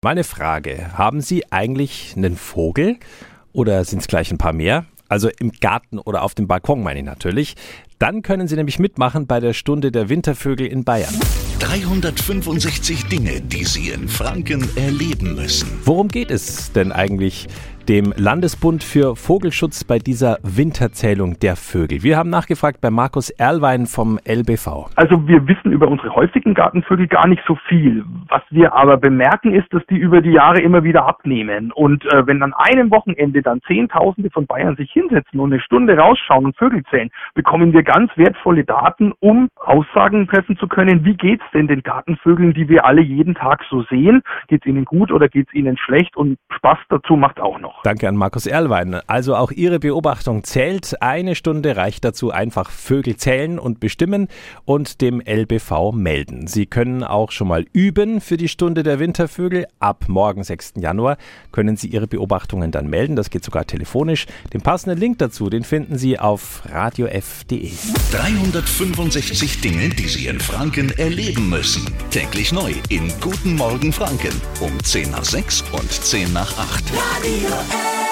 Meine Frage, haben Sie eigentlich einen Vogel oder sind es gleich ein paar mehr? Also im Garten oder auf dem Balkon meine ich natürlich. Dann können Sie nämlich mitmachen bei der Stunde der Wintervögel in Bayern. 365 Dinge, die Sie in Franken erleben müssen. Worum geht es denn eigentlich dem Landesbund für Vogelschutz bei dieser Winterzählung der Vögel? Wir haben nachgefragt bei Markus Erlwein vom LBV. Also wir wissen über unsere häufigen Gartenvögel gar nicht so viel. Was wir aber bemerken ist, dass die über die Jahre immer wieder abnehmen. Und äh, wenn an einem Wochenende dann Zehntausende von Bayern sich hinsetzen und eine Stunde rausschauen und Vögel zählen, bekommen wir ganz wertvolle Daten, um Aussagen treffen zu können, wie geht's denn den Gartenvögeln, die wir alle jeden Tag so sehen? Geht's ihnen gut oder geht's ihnen schlecht? Und Spaß dazu macht auch noch. Danke an Markus Erlwein. Also auch Ihre Beobachtung zählt. Eine Stunde reicht dazu einfach Vögel zählen und bestimmen und dem LBV melden. Sie können auch schon mal üben für die Stunde der Wintervögel. Ab morgen, 6. Januar, können Sie Ihre Beobachtungen dann melden. Das geht sogar telefonisch. Den passenden Link dazu, den finden Sie auf radiof.de. 365 Dinge, die Sie in Franken erleben müssen. Täglich neu in Guten Morgen Franken um 10 nach 6 und 10 nach 8. Radio Hey.